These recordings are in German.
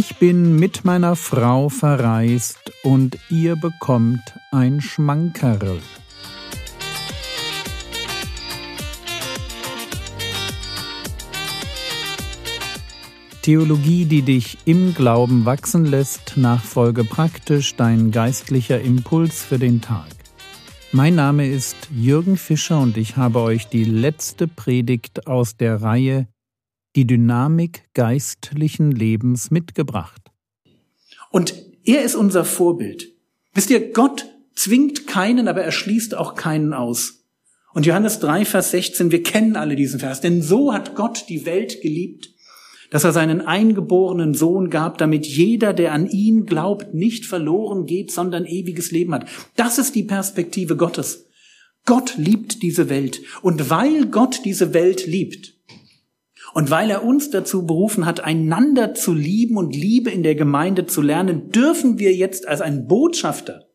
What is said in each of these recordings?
Ich bin mit meiner Frau verreist und ihr bekommt ein Schmankerl. Theologie, die dich im Glauben wachsen lässt, nachfolge praktisch dein geistlicher Impuls für den Tag. Mein Name ist Jürgen Fischer und ich habe euch die letzte Predigt aus der Reihe die Dynamik geistlichen Lebens mitgebracht. Und er ist unser Vorbild. Wisst ihr, Gott zwingt keinen, aber er schließt auch keinen aus. Und Johannes 3, Vers 16, wir kennen alle diesen Vers, denn so hat Gott die Welt geliebt, dass er seinen eingeborenen Sohn gab, damit jeder, der an ihn glaubt, nicht verloren geht, sondern ewiges Leben hat. Das ist die Perspektive Gottes. Gott liebt diese Welt. Und weil Gott diese Welt liebt, und weil er uns dazu berufen hat, einander zu lieben und Liebe in der Gemeinde zu lernen, dürfen wir jetzt als ein Botschafter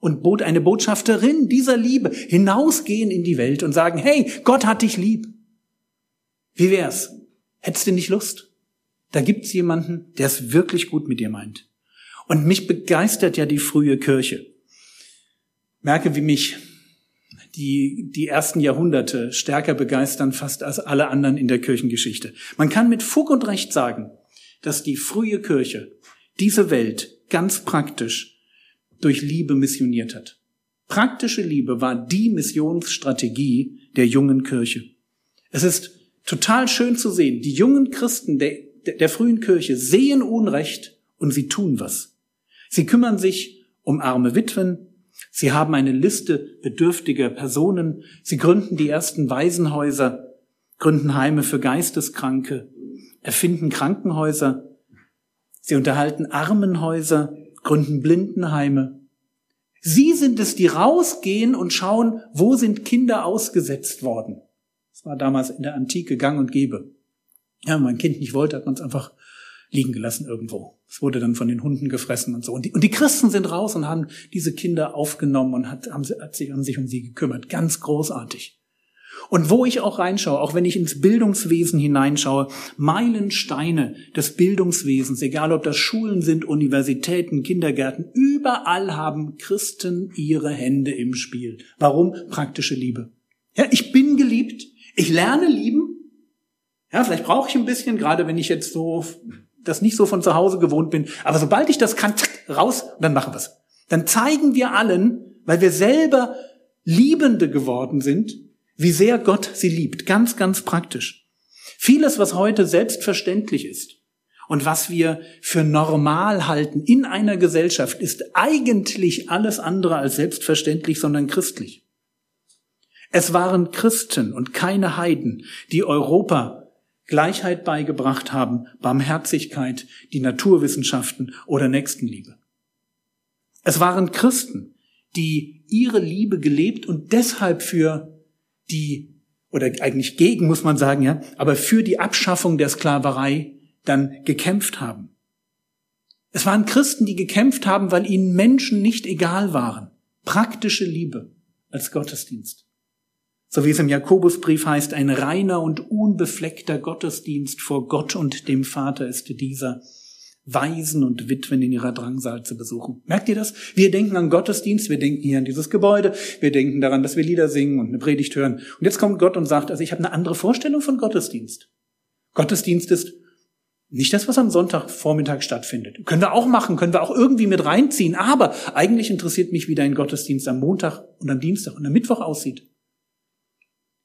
und eine Botschafterin dieser Liebe hinausgehen in die Welt und sagen, hey, Gott hat dich lieb. Wie wär's? Hättest du nicht Lust? Da gibt's jemanden, der es wirklich gut mit dir meint. Und mich begeistert ja die frühe Kirche. Merke, wie mich die die ersten Jahrhunderte stärker begeistern fast als alle anderen in der Kirchengeschichte. Man kann mit Fug und Recht sagen, dass die frühe Kirche diese Welt ganz praktisch durch Liebe missioniert hat. Praktische Liebe war die Missionsstrategie der jungen Kirche. Es ist total schön zu sehen, die jungen Christen der, der frühen Kirche sehen Unrecht und sie tun was. Sie kümmern sich um arme Witwen, Sie haben eine Liste bedürftiger Personen. Sie gründen die ersten Waisenhäuser, gründen Heime für Geisteskranke, erfinden Krankenhäuser. Sie unterhalten Armenhäuser, gründen Blindenheime. Sie sind es, die rausgehen und schauen, wo sind Kinder ausgesetzt worden. Das war damals in der Antike gang und gäbe. Ja, wenn man ein Kind nicht wollte, hat man es einfach liegen gelassen irgendwo. Es wurde dann von den Hunden gefressen und so. Und die, und die Christen sind raus und haben diese Kinder aufgenommen und hat, haben, hat sich, haben sich um sie gekümmert. Ganz großartig. Und wo ich auch reinschaue, auch wenn ich ins Bildungswesen hineinschaue, Meilensteine des Bildungswesens, egal ob das Schulen sind, Universitäten, Kindergärten, überall haben Christen ihre Hände im Spiel. Warum? Praktische Liebe. Ja, ich bin geliebt, ich lerne lieben. Ja, vielleicht brauche ich ein bisschen, gerade wenn ich jetzt so das nicht so von zu Hause gewohnt bin. Aber sobald ich das kann, raus, dann machen wir's. Dann zeigen wir allen, weil wir selber Liebende geworden sind, wie sehr Gott sie liebt. Ganz, ganz praktisch. Vieles, was heute selbstverständlich ist und was wir für normal halten in einer Gesellschaft, ist eigentlich alles andere als selbstverständlich, sondern christlich. Es waren Christen und keine Heiden, die Europa Gleichheit beigebracht haben, Barmherzigkeit, die Naturwissenschaften oder Nächstenliebe. Es waren Christen, die ihre Liebe gelebt und deshalb für die, oder eigentlich gegen, muss man sagen, ja, aber für die Abschaffung der Sklaverei dann gekämpft haben. Es waren Christen, die gekämpft haben, weil ihnen Menschen nicht egal waren. Praktische Liebe als Gottesdienst. So wie es im Jakobusbrief heißt, ein reiner und unbefleckter Gottesdienst vor Gott und dem Vater ist dieser, Waisen und Witwen in ihrer Drangsal zu besuchen. Merkt ihr das? Wir denken an Gottesdienst, wir denken hier an dieses Gebäude, wir denken daran, dass wir Lieder singen und eine Predigt hören. Und jetzt kommt Gott und sagt, also ich habe eine andere Vorstellung von Gottesdienst. Gottesdienst ist nicht das, was am Sonntagvormittag stattfindet. Können wir auch machen, können wir auch irgendwie mit reinziehen. Aber eigentlich interessiert mich, wie dein Gottesdienst am Montag und am Dienstag und am Mittwoch aussieht.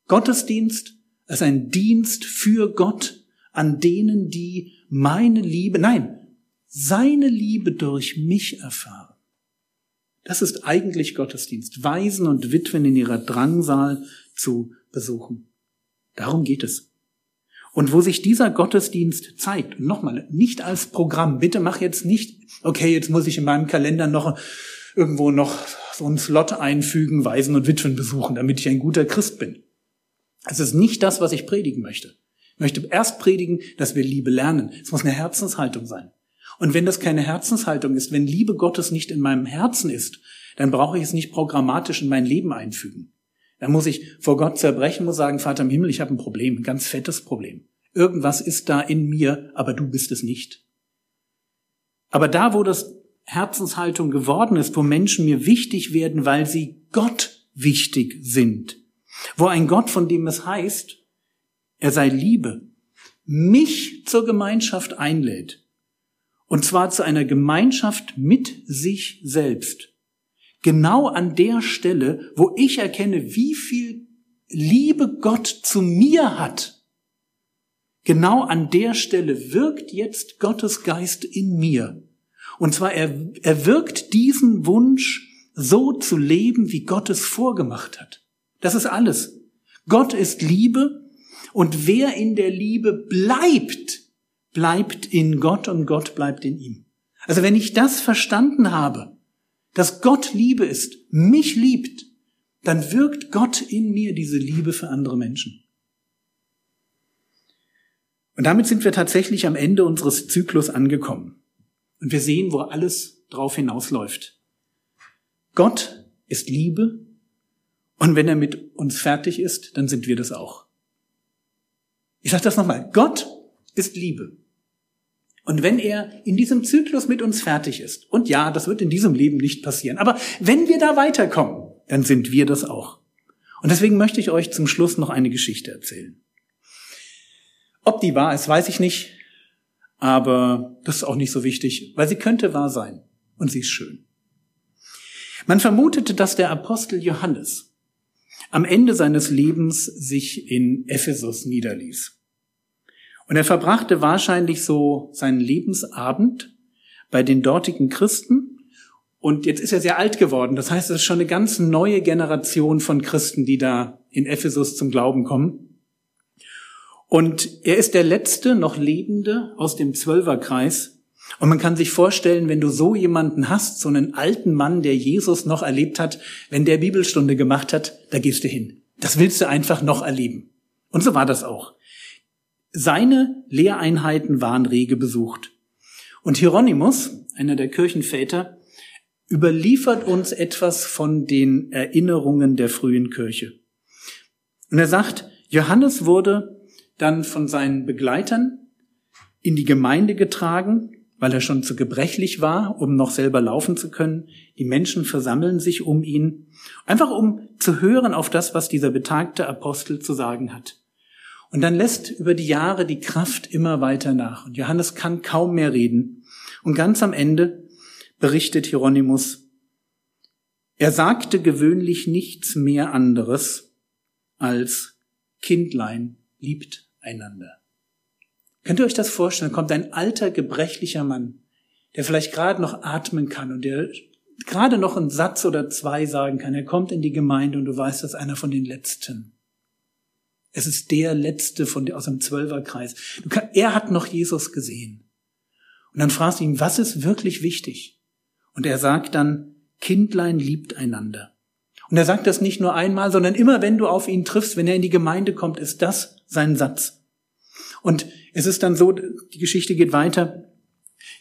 Gottesdienst ist ein Dienst für Gott an denen, die meine Liebe, nein, seine Liebe durch mich erfahren. Das ist eigentlich Gottesdienst, Waisen und Witwen in ihrer Drangsal zu besuchen. Darum geht es. Und wo sich dieser Gottesdienst zeigt, nochmal, nicht als Programm, bitte mach jetzt nicht, okay, jetzt muss ich in meinem Kalender noch irgendwo noch so einen Slot einfügen, Waisen und Witwen besuchen, damit ich ein guter Christ bin. Es ist nicht das, was ich predigen möchte. Ich möchte erst predigen, dass wir Liebe lernen. Es muss eine Herzenshaltung sein. Und wenn das keine Herzenshaltung ist, wenn Liebe Gottes nicht in meinem Herzen ist, dann brauche ich es nicht programmatisch in mein Leben einfügen. Dann muss ich vor Gott zerbrechen, muss sagen, Vater im Himmel, ich habe ein Problem, ein ganz fettes Problem. Irgendwas ist da in mir, aber du bist es nicht. Aber da, wo das Herzenshaltung geworden ist, wo Menschen mir wichtig werden, weil sie Gott wichtig sind, wo ein Gott, von dem es heißt, er sei Liebe, mich zur Gemeinschaft einlädt, und zwar zu einer Gemeinschaft mit sich selbst. Genau an der Stelle, wo ich erkenne, wie viel Liebe Gott zu mir hat. Genau an der Stelle wirkt jetzt Gottes Geist in mir. Und zwar er, er wirkt diesen Wunsch, so zu leben, wie Gott es vorgemacht hat. Das ist alles. Gott ist Liebe und wer in der Liebe bleibt, bleibt in Gott und Gott bleibt in ihm. Also wenn ich das verstanden habe, dass Gott Liebe ist, mich liebt, dann wirkt Gott in mir diese Liebe für andere Menschen. Und damit sind wir tatsächlich am Ende unseres Zyklus angekommen. Und wir sehen, wo alles drauf hinausläuft. Gott ist Liebe und wenn er mit uns fertig ist, dann sind wir das auch. Ich sage das nochmal. Gott ist Liebe. Und wenn er in diesem Zyklus mit uns fertig ist, und ja, das wird in diesem Leben nicht passieren, aber wenn wir da weiterkommen, dann sind wir das auch. Und deswegen möchte ich euch zum Schluss noch eine Geschichte erzählen. Ob die wahr ist, weiß ich nicht, aber das ist auch nicht so wichtig, weil sie könnte wahr sein und sie ist schön. Man vermutete, dass der Apostel Johannes am Ende seines Lebens sich in Ephesus niederließ. Und er verbrachte wahrscheinlich so seinen Lebensabend bei den dortigen Christen. Und jetzt ist er sehr alt geworden. Das heißt, es ist schon eine ganz neue Generation von Christen, die da in Ephesus zum Glauben kommen. Und er ist der letzte noch Lebende aus dem Zwölferkreis. Und man kann sich vorstellen, wenn du so jemanden hast, so einen alten Mann, der Jesus noch erlebt hat, wenn der Bibelstunde gemacht hat, da gehst du hin. Das willst du einfach noch erleben. Und so war das auch. Seine Lehreinheiten waren rege besucht. Und Hieronymus, einer der Kirchenväter, überliefert uns etwas von den Erinnerungen der frühen Kirche. Und er sagt, Johannes wurde dann von seinen Begleitern in die Gemeinde getragen, weil er schon zu gebrechlich war, um noch selber laufen zu können. Die Menschen versammeln sich um ihn, einfach um zu hören auf das, was dieser betagte Apostel zu sagen hat. Und dann lässt über die Jahre die Kraft immer weiter nach. Und Johannes kann kaum mehr reden. Und ganz am Ende berichtet Hieronymus, er sagte gewöhnlich nichts mehr anderes als Kindlein liebt einander. Könnt ihr euch das vorstellen? Kommt ein alter, gebrechlicher Mann, der vielleicht gerade noch atmen kann und der gerade noch einen Satz oder zwei sagen kann. Er kommt in die Gemeinde und du weißt, das ist einer von den Letzten. Es ist der letzte von aus dem Zwölferkreis. Kann, er hat noch Jesus gesehen. Und dann fragst du ihn, was ist wirklich wichtig? Und er sagt dann, Kindlein liebt einander. Und er sagt das nicht nur einmal, sondern immer wenn du auf ihn triffst, wenn er in die Gemeinde kommt, ist das sein Satz. Und es ist dann so, die Geschichte geht weiter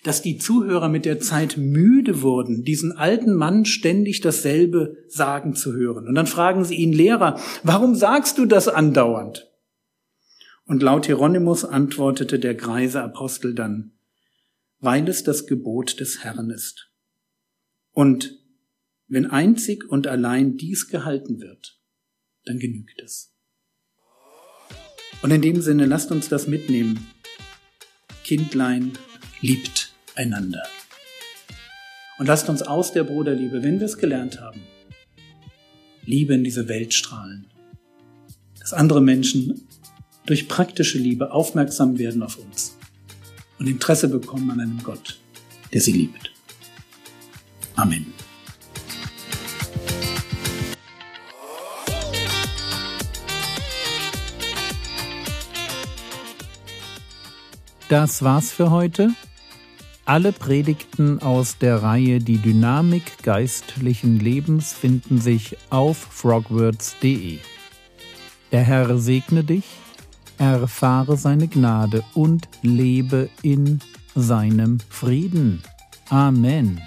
dass die Zuhörer mit der Zeit müde wurden, diesen alten Mann ständig dasselbe sagen zu hören. Und dann fragen sie ihn, Lehrer, warum sagst du das andauernd? Und laut Hieronymus antwortete der greise Apostel dann, weil es das Gebot des Herrn ist. Und wenn einzig und allein dies gehalten wird, dann genügt es. Und in dem Sinne, lasst uns das mitnehmen. Kindlein liebt einander. Und lasst uns aus der Bruderliebe, wenn wir es gelernt haben, Liebe in diese Welt strahlen. Dass andere Menschen durch praktische Liebe aufmerksam werden auf uns und Interesse bekommen an einem Gott, der sie liebt. Amen. Das war's für heute. Alle Predigten aus der Reihe Die Dynamik geistlichen Lebens finden sich auf frogwords.de. Der Herr segne dich, erfahre seine Gnade und lebe in seinem Frieden. Amen.